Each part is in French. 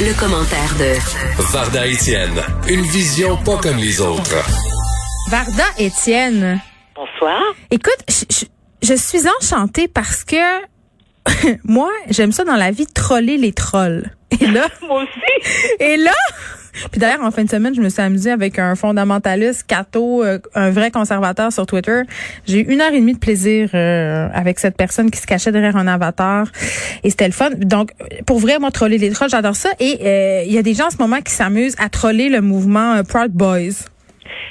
Le, commentaire de Varda Étienne, une vision pas comme les autres. Varda Étienne. Bonsoir. Écoute, je, je suis enchantée parce que moi, j'aime ça dans la vie, troller les trolls. Et là, Moi aussi. et là, puis d'ailleurs, en fin de semaine, je me suis amusée avec un fondamentaliste, Cato, euh, un vrai conservateur sur Twitter. J'ai eu une heure et demie de plaisir euh, avec cette personne qui se cachait derrière un avatar. Et c'était le fun. Donc, pour vrai, moi, troller les trolls, j'adore ça. Et euh, il y a des gens en ce moment qui s'amusent à troller le mouvement euh, Proud Boys.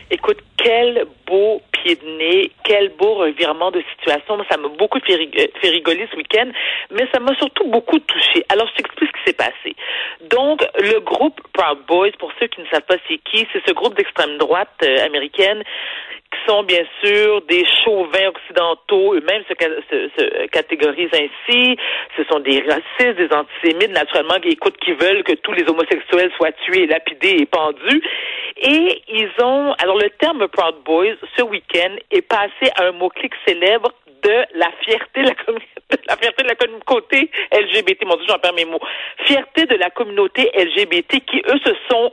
Écoute, quel beau pied de nez, quel beau revirement de situation. Ça m'a beaucoup euh, fait rigoler ce week-end, mais ça m'a surtout beaucoup touché. Alors, je t'explique ce qui s'est passé. Donc, le groupe Proud Boys, pour ceux qui ne savent pas c'est qui, c'est ce groupe d'extrême droite euh, américaine sont bien sûr des chauvins occidentaux, eux-mêmes se, ca- se- se catégorisent ainsi. Ce sont des racistes, des antisémites, naturellement, qui écoutent, qui veulent que tous les homosexuels soient tués, lapidés et pendus. Et ils ont, alors le terme Proud Boys, ce week-end, est passé à un mot-clic célèbre de la fierté de la fierté de la communauté LGBT. Mon Dieu, j'en perds mes mots. Fierté de la communauté LGBT qui, eux, se sont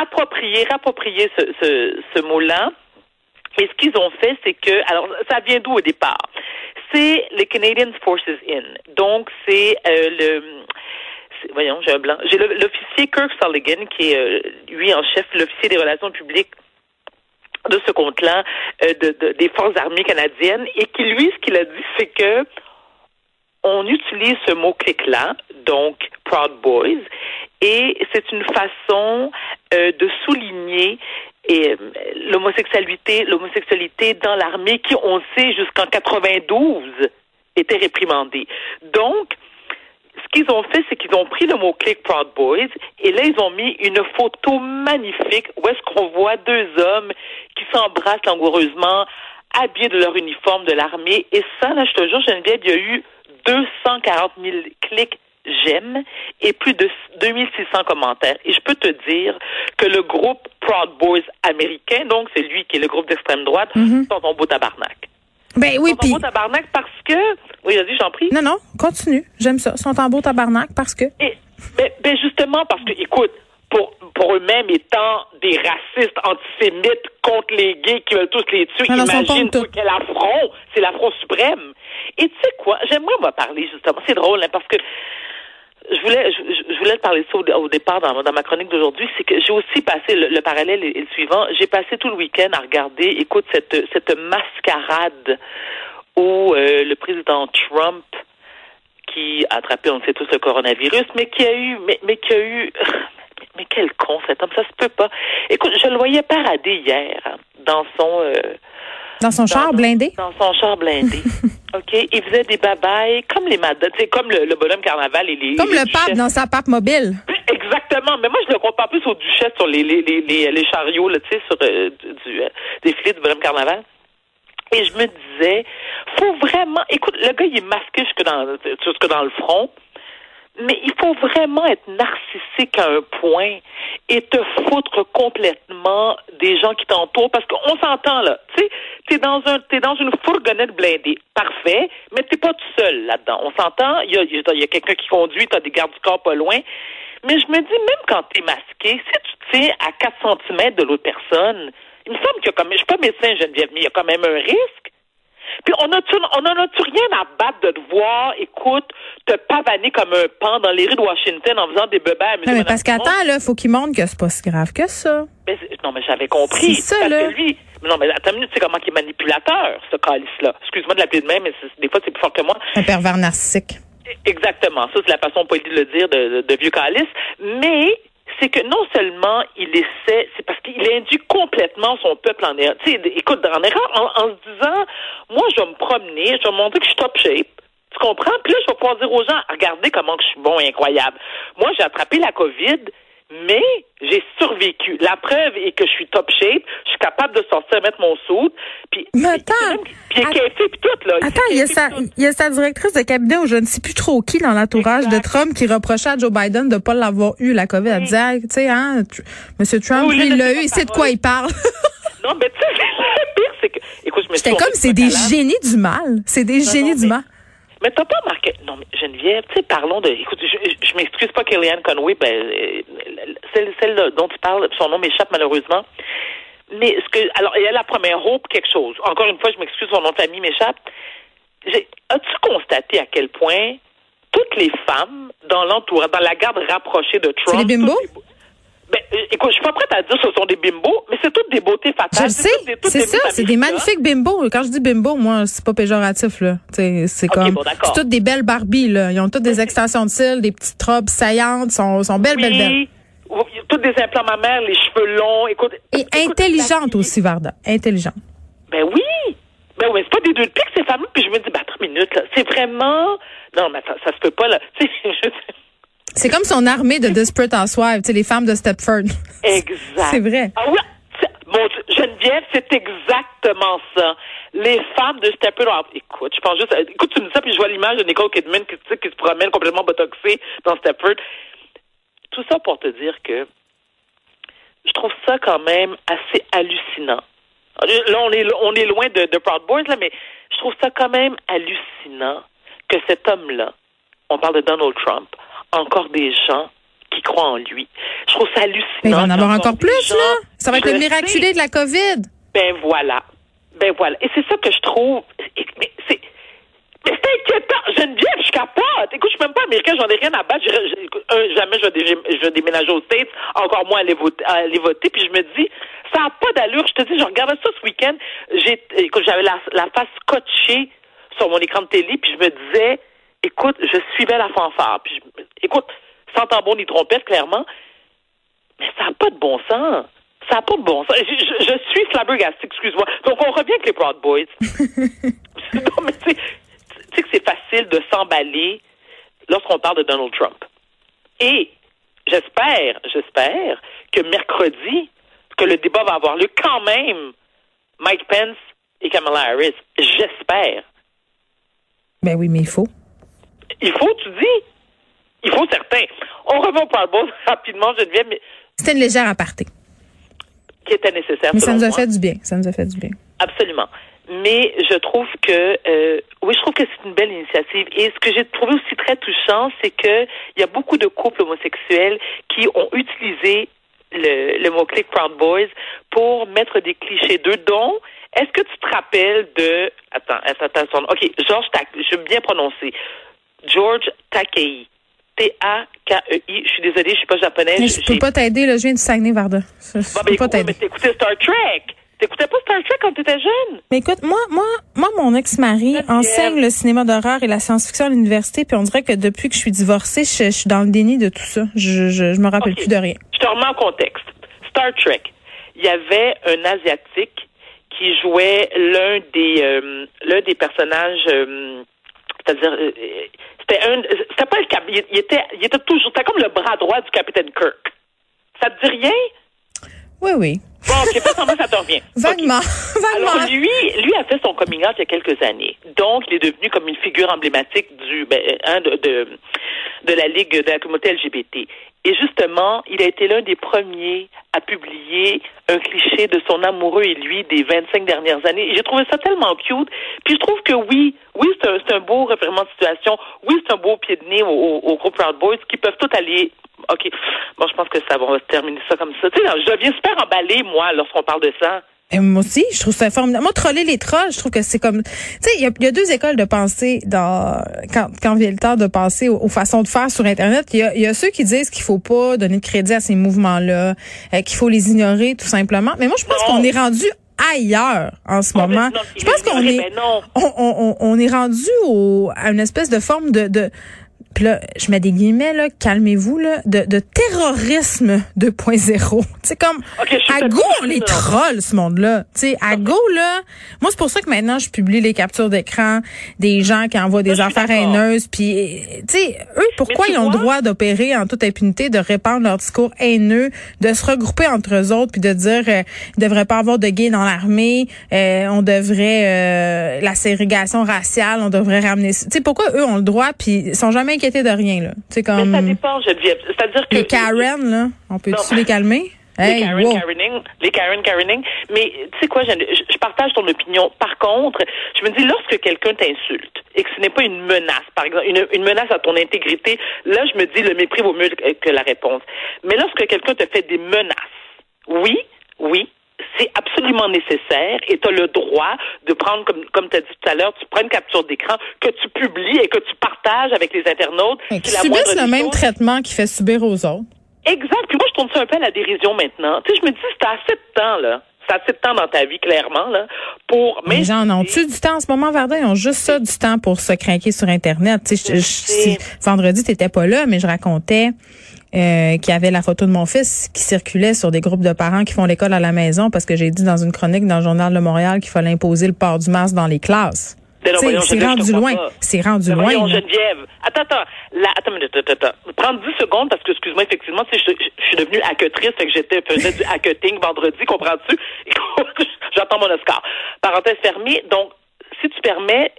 appropriés, rappropriés ce mot-là. Et ce qu'ils ont fait, c'est que, alors, ça vient d'où au départ? C'est les Canadian Forces In. Donc, c'est euh, le, voyons, j'ai un blanc. J'ai l'officier Kirk Sulligan, qui est, euh, lui, en chef, l'officier des relations publiques de ce compte-là, euh, de- des forces armées canadiennes, et qui, lui, ce qu'il a dit, c'est que on utilise ce mot-clic-là, donc Proud Boys, et c'est une façon euh, de souligner et, euh, l'homosexualité, l'homosexualité dans l'armée qui, on sait, jusqu'en 92 était réprimandée. Donc, ce qu'ils ont fait, c'est qu'ils ont pris le mot-clic Proud Boys et là, ils ont mis une photo magnifique où est-ce qu'on voit deux hommes qui s'embrassent langoureusement, habillés de leur uniforme de l'armée. Et ça, là, je te jure, Geneviève, il y a eu 240 000 clics j'aime et plus de 2600 commentaires. Et je peux te dire que le groupe Proud Boys américain, donc c'est lui qui est le groupe d'extrême droite, sont en beau tabarnak. Ben oui, Ils sont puis... en beau tabarnak parce que... Oui, vas-y, j'en prie. Non, non, continue. J'aime ça. Ils sont en beau tabarnak parce que... Et, ben, ben justement, parce que, écoute, pour, pour eux-mêmes étant des racistes antisémites contre les gays qui veulent tous les tuer, sont imagine quel affront, c'est l'affront suprême. Et tu sais quoi, j'aimerais moi parler justement, c'est drôle, hein, parce que je voulais, je, je voulais te parler de ça au, au départ dans, dans ma chronique d'aujourd'hui, c'est que j'ai aussi passé le, le parallèle est, est le suivant. J'ai passé tout le week-end à regarder, écoute, cette, cette mascarade où euh, le président Trump qui a attrapé, on le sait tous, le coronavirus, mais qui a eu, mais, mais qui a eu, mais quel con cet homme, ça se peut pas. Écoute, je le voyais parader hier hein, dans son, euh, Dans son char blindé? dans son char blindé. OK, il faisait des babayes comme les tu sais, comme le, le bonhomme carnaval et les Comme les le pape dans sa pape mobile. Exactement, mais moi je le compare plus aux duchesses sur les les les, les, les chariots tu sais, sur euh, du, du euh, défilé du bonhomme carnaval. Et je me disais, faut vraiment, écoute, le gars il est masqué jusque dans jusque dans le front, mais il faut vraiment être narcissique à un point et te foutre complètement des gens qui t'entourent parce qu'on s'entend là, tu sais, t'es dans un t'es dans une fourgonnette blindée, parfait, mais t'es pas tout seul là-dedans. On s'entend, il y a, y a- quelqu'un qui conduit, t'as des gardes du corps pas loin. Mais je me dis, même quand t'es masqué, si tu tiens à 4 cm de l'autre personne, il me semble qu'il y a même, je suis pas médecin, Geneviève, mais il y a quand même un risque. Puis on a-tu, on en a-tu rien à battre de te voir, écoute, te pavaner comme un pan dans les rues de Washington en faisant des bébés à Non, mais parce qu'attends, là, faut qu'il montre que c'est pas si grave que ça. Mais c'est- non, mais j'avais compris. C'est ça, parce là. que lui, mais non, mais attends une minute, tu sais comment il est manipulateur, ce calice-là. Excuse-moi de l'appeler de même, mais c'est- des fois, c'est plus fort que moi. Un pervers narcissique. Exactement. Ça, c'est la façon polie de le dire de, de, de vieux calice. Mais c'est que non seulement il essaie, c'est parce qu'il induit complètement son peuple en erreur. Tu sais, écoute, en erreur, en, se disant, moi, je vais me promener, je vais me montrer que je suis top shape. Tu comprends? Puis là, je vais pouvoir dire aux gens, regardez comment je suis bon et incroyable. Moi, j'ai attrapé la COVID, mais j'ai survécu. La preuve est que je suis top shape, je suis capable de sortir, mettre mon soude, puis Mais attends. puis puis tout là. Attends, il y, a sa, il y a sa directrice de cabinet ou je ne sais plus trop qui dans l'entourage de. Trump qui reprochait à Joe Biden de ne pas l'avoir eu, la COVID. Elle disait, tu sais, hein, Monsieur Trump, Oui, lui, il l'a eu, il sait de quoi il parle. Non, mais tu sais, le pire, c'est que, écoute, je me suis J'étais comme, c'est des génies du mal. C'est des Non, génies non, du mais- mal. Mais t'as pas marqué. Non, mais Geneviève, tu sais, parlons de. Écoute, je, je m'excuse pas Kellyanne Conway, ben, euh, celle, celle dont tu parles, son nom m'échappe malheureusement. Mais ce que. Alors, il y a la première Hope quelque chose. Encore une fois, je m'excuse, son nom de famille m'échappe. As-tu constaté à quel point toutes les femmes dans l'entourage, dans la garde rapprochée de Trump. C'est bimbos? Ben, euh, écoute, je suis pas prête à dire que ce sont des bimbos, mais c'est toutes des beautés fatales. Je sais, c'est ça, c'est des magnifiques bimbos. Quand je dis bimbo, moi, c'est pas péjoratif, là. C'est comme, c'est toutes des belles Barbies, là. Ils ont toutes des extensions de cils, des petites robes saillantes, sont, sont belles, belles, belles. Toutes des implants mammaires, les cheveux longs, écoute. Et intelligentes aussi, Varda. Intelligentes. Ben oui. Ben oui, c'est pas des deux de pique, ces femmes Puis je me dis, ben, attends une minute, là. C'est vraiment, non, mais ça, ça se peut pas, là. C'est comme son armée de Desperate Housewives, tu sais, les femmes de Stepford. Exact. c'est vrai. Ah oui, mon Geneviève, c'est exactement ça. Les femmes de Stepford, écoute, je pense juste, écoute, tu me dis ça, puis je vois l'image de Nicole Kidman qui, qui se promène complètement botoxée dans Stepford. Tout ça pour te dire que je trouve ça quand même assez hallucinant. Là, on est, on est loin de, de Proud Boys, là, mais je trouve ça quand même hallucinant que cet homme-là, on parle de Donald Trump, encore des gens qui croient en lui. Je trouve ça hallucinant. Mais il va en avoir encore plus, là. Ça va être le miraculé de la COVID. Ben voilà. Ben voilà. Et c'est ça que je trouve. Mais c'est. Mais c'est inquiétant. Geneviève, je capote. Écoute, je suis même pas américaine, j'en ai rien à battre. Je, jamais je vais, je vais, déménager aux States, encore moins aller voter, aller voter. Puis je me dis, ça n'a pas d'allure. Je te dis, je regardais ça ce week-end. J'ai, j'avais la, la face scotchée sur mon écran de télé, puis je me disais, écoute, je suivais la fanfare. Puis écoute, sans tambour ni trompette, clairement, mais ça n'a pas de bon sens. Ça n'a pas de bon sens. Je, je, je suis flabbergastée, excuse-moi. Donc, on revient avec les Proud Boys. non, mais tu sais que c'est facile de s'emballer lorsqu'on parle de Donald Trump. Et j'espère, j'espère que mercredi, que le débat va avoir lieu quand même, Mike Pence et Kamala Harris. J'espère. Ben oui, mais il faut. Il faut, tu dis? Il faut certains. On revient au Powerball rapidement, Geneviève. Mais... C'était une légère aparté. Qui était nécessaire. Mais ça nous a fait du bien. Ça nous a fait du bien. Absolument. Mais je trouve que euh, oui, je trouve que c'est une belle initiative. Et ce que j'ai trouvé aussi très touchant, c'est que il y a beaucoup de couples homosexuels qui ont utilisé le, le mot-clé Proud Boys pour mettre des clichés d'eux, dont est-ce que tu te rappelles de attends, attends, attends, ok, Georges, je veux bien prononcer. George Takei. T-A-K-E-I. Je suis désolée, je suis pas japonaise. Mais je peux pas t'aider, là. Je viens du Saguenay, Varda. Je, je peux pas t'aider. Mais t'écoutais Star Trek. T'écoutais pas Star Trek quand t'étais jeune? Mais écoute, moi, moi, moi, mon ex-mari enseigne le cinéma d'horreur et la science-fiction à l'université, puis on dirait que depuis que je suis divorcée, je, je suis dans le déni de tout ça. Je, je, je me rappelle okay. plus de rien. Je te remets en contexte. Star Trek. Il y avait un asiatique qui jouait l'un des euh, l'un des personnages euh, c'est-à-dire euh, c'était un c'était pas le cap il, il, était il était toujours c'était comme le bras droit du capitaine Kirk. Ça te dit rien? Oui oui. Bon, c'est pas semblant, ça te revient. Vaguement. Okay. Vaguement. Alors, lui, lui a fait son coming out il y a quelques années. Donc, il est devenu comme une figure emblématique du, ben, hein, de, de, de la Ligue de la communauté LGBT. Et justement, il a été l'un des premiers à publier un cliché de son amoureux et lui des 25 dernières années. Et j'ai trouvé ça tellement cute. Puis je trouve que oui, oui, c'est un, beau référent de situation. Oui, c'est un beau pied de nez au, groupe Proud Boys qui peuvent tout aller OK. Bon, je pense que ça va, on terminer ça comme ça. Tu sais, je deviens super emballée, moi, lorsqu'on parle de ça. Et moi aussi, je trouve ça formidable. Moi, troller les trolls, je trouve que c'est comme... Tu sais, il y, y a, deux écoles de pensée dans quand, quand vient le temps de penser aux, aux façons de faire sur Internet. Il y a, y a, ceux qui disent qu'il faut pas donner de crédit à ces mouvements-là, euh, qu'il faut les ignorer tout simplement. Mais moi, je pense qu'on est rendu ailleurs en ce moment. Je pense qu'on est, on, on, on, est rendu au, à une espèce de forme de, de puis là, je mets des guillemets, là, calmez-vous, là, de, de terrorisme 2.0. C'est comme, okay, à go, on les trolls, ce monde-là. Tu sais, à go, là, moi, c'est pour ça que maintenant, je publie les captures d'écran des gens qui envoient des Moi, affaires haineuses. Puis, tu sais, eux, pourquoi ils ont le droit d'opérer en toute impunité, de répandre leur discours haineux, de se regrouper entre eux autres, puis de dire, euh, il devrait pas avoir de gays dans l'armée, euh, on devrait, euh, la ségrégation raciale, on devrait ramener... Tu sais, pourquoi eux ont le droit, puis ils sont jamais de rien, là. C'est comme. Mais ça dépend, Geneviève. C'est-à-dire que. Les Karen, là, on peut-tu les calmer? Hey, les Karen wow. Karening, les Karen Karening. Mais tu sais quoi, je, je partage ton opinion. Par contre, je me dis lorsque quelqu'un t'insulte et que ce n'est pas une menace, par exemple, une, une menace à ton intégrité, là je me dis le mépris vaut mieux que la réponse. Mais lorsque quelqu'un te fait des menaces, oui, oui, c'est absolument nécessaire et tu as le droit de prendre, comme, comme tu as dit tout à l'heure, tu prends une capture d'écran que tu publies et que tu partages avec les internautes. C'est la subissent le même traitement qu'il fait subir aux autres. Exact. Puis moi, je tourne ça un peu à la dérision maintenant. Tu sais, je me dis, c'est assez de temps, là. C'est assez de temps dans ta vie, clairement, là, pour... Les gens en ont-tu du temps en ce moment, Varda? Ils ont juste ça du temps pour se craquer sur Internet. Tu sais, je- je- si- vendredi, t'étais pas là, mais je racontais euh, qu'il y avait la photo de mon fils qui circulait sur des groupes de parents qui font l'école à la maison parce que j'ai dit dans une chronique dans le Journal de Montréal qu'il fallait imposer le port du masque dans les classes. Voyons, c'est rendu crois loin. C'est rendu loin. voyons. Geneviève. Attends, attends. Là, attends attends, attends. Prends 10 secondes parce que, excuse-moi, effectivement, je, je suis devenue hacketrice, fait que j'étais, faisais du hacketing vendredi, comprends-tu? J'attends mon Oscar. Parenthèse fermée. Donc, si tu permets,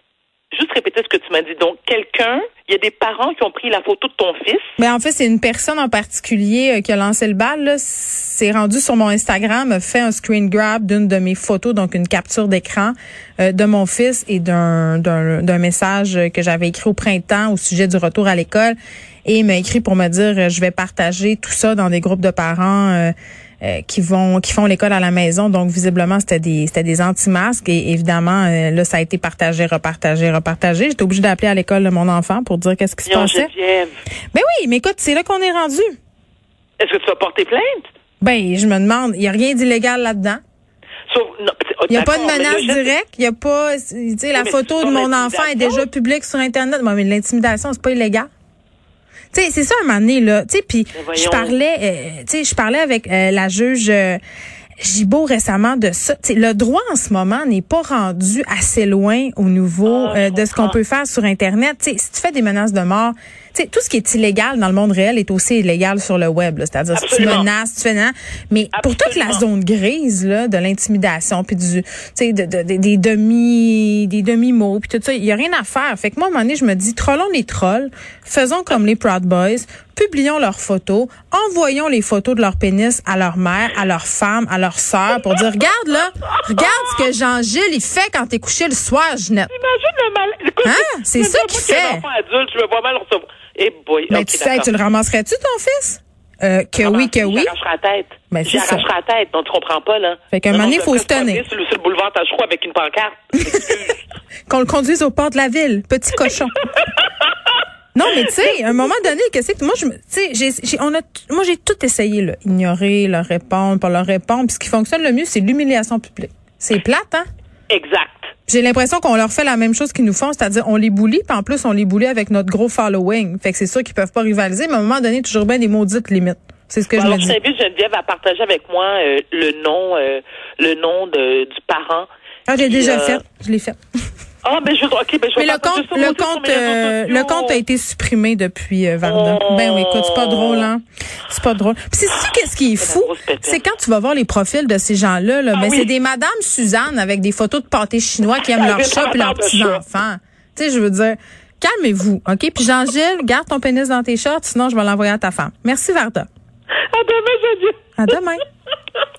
juste répéter ce que tu m'as dit. Donc, quelqu'un, il y a des parents qui ont pris la photo de ton fils. Mais en fait, c'est une personne en particulier euh, qui a lancé le bal. C'est rendu sur mon Instagram, a fait un screen grab d'une de mes photos, donc une capture d'écran euh, de mon fils et d'un message que j'avais écrit au printemps au sujet du retour à l'école. Et il m'a écrit pour me dire euh, je vais partager tout ça dans des groupes de parents. euh, euh, qui vont qui font l'école à la maison donc visiblement c'était des c'était des anti-masques et évidemment euh, là ça a été partagé repartagé repartagé j'étais obligée d'appeler à l'école de mon enfant pour dire qu'est-ce qui se passait ben oui, mais écoute, c'est là qu'on est rendu. Est-ce que tu vas porter plainte? Ben, je me demande, il y a rien d'illégal là-dedans. Sauf, non, Il n'y a pas de menace directe, il y a pas, tu sais, la photo de mon enfant est déjà publique sur Internet. Bon, mais l'intimidation, c'est pas illégal. Tu sais, c'est ça un moment donné, là. Tu sais, puis je parlais, euh, tu sais, je parlais avec euh, la juge euh, Gibault récemment de ça. Tu sais, le droit en ce moment n'est pas rendu assez loin au niveau Ah, euh, de ce qu'on peut faire sur Internet. Tu sais, si tu fais des menaces de mort, sais, tout ce qui est illégal dans le monde réel est aussi illégal sur le web. là. C'est-à-dire si tu menaces, tu fais non. Mais pour toute la zone grise là, de l'intimidation puis du, tu sais, de, de- de- des demi, des demi mots puis tout ça, il y a rien à faire. Fait que moi, à un moment donné, je me dis, trollons les trolls, faisons comme les Proud Boys, publions leurs photos, envoyons les photos de leur pénis à leur mère, à leur femme, à leur sœur pour dire, regarde là, regarde ce que Jean-Gilles il fait quand t'es couché le soir, Ginette. Imagine le mal. Écoute, Hein? C'est ça qu'il fait. je me vois mal recevoir. Eh boy. Ok, tu sais, tu le ramasserais-tu ton fils? Euh, que oui, que oui. J'arracherai la tête. Ben. J'arracherai la tête. Donc, tu comprends pas, là. Fait qu'à un moment donné, je faut se tenir. Sur le, sur le boulevard Tachereau avec une pancarte. qu'on le conduise au port de la ville, petit cochon. Non, mais tu sais, à un moment donné, qu'est-ce que moi je me tu sais, j'ai j'ai- on a moi j'ai tout essayé là, ignorer, leur répondre, pas leur répondre, puis ce qui fonctionne le mieux, c'est l'humiliation publique. C'est plate hein? Exact. J'ai l'impression qu'on leur fait la même chose qu'ils nous font, c'est-à-dire on les bully, puis en plus on les bully avec notre gros following. Fait que c'est sûr qu'ils peuvent pas rivaliser, mais à un moment donné, toujours bien des maudites limites. C'est ce que je Alors, me dis. t'invite, Geneviève, à partager avec moi euh, le nom, euh, le nom de, du parent. Ah, j'ai déjà euh, fait, je l'ai fait. Ah, ben, je, ok, ben, je Mais le compte, le compte, euh, le compte a été supprimé depuis euh, Varda. Oh. Ben oui, écoute, c'est pas drôle, hein. C'est pas drôle. Puis c'est ça qu'est-ce qui est fou, c'est quand tu vas voir les profils de ces gens-là, là, Ah ben oui. c'est des Madame Suzanne avec des photos de pâtés chinois qui aiment Ah, leurs des chats et leurs petits enfants. Tu sais, je veux dire, calmez-vous, ok? Puis Jean-Gilles, garde ton pénis dans tes shorts, sinon je vais l'envoyer à ta femme. Merci Varda. À demain. À demain.